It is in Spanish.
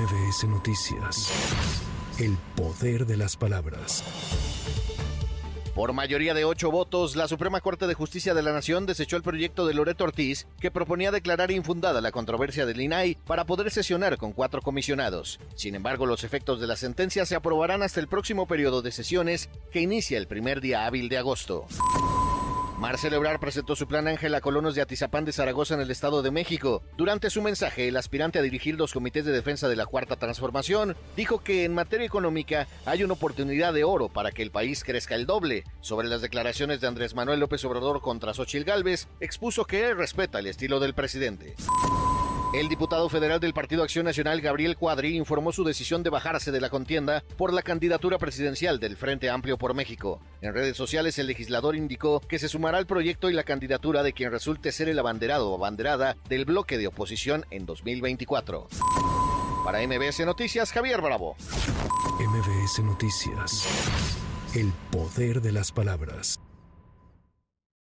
MBS Noticias. El poder de las palabras. Por mayoría de ocho votos, la Suprema Corte de Justicia de la Nación desechó el proyecto de Loreto Ortiz, que proponía declarar infundada la controversia del INAI para poder sesionar con cuatro comisionados. Sin embargo, los efectos de la sentencia se aprobarán hasta el próximo periodo de sesiones, que inicia el primer día hábil de agosto. Marcelo Ebrard presentó su plan Ángel a colonos de Atizapán de Zaragoza en el Estado de México. Durante su mensaje, el aspirante a dirigir los comités de defensa de la Cuarta Transformación dijo que en materia económica hay una oportunidad de oro para que el país crezca el doble. Sobre las declaraciones de Andrés Manuel López Obrador contra Xochil Gálvez, expuso que él respeta el estilo del presidente. El diputado federal del Partido Acción Nacional, Gabriel Cuadri, informó su decisión de bajarse de la contienda por la candidatura presidencial del Frente Amplio por México. En redes sociales, el legislador indicó que se sumará al proyecto y la candidatura de quien resulte ser el abanderado o abanderada del bloque de oposición en 2024. Para MBS Noticias, Javier Bravo. MBS Noticias. El poder de las palabras.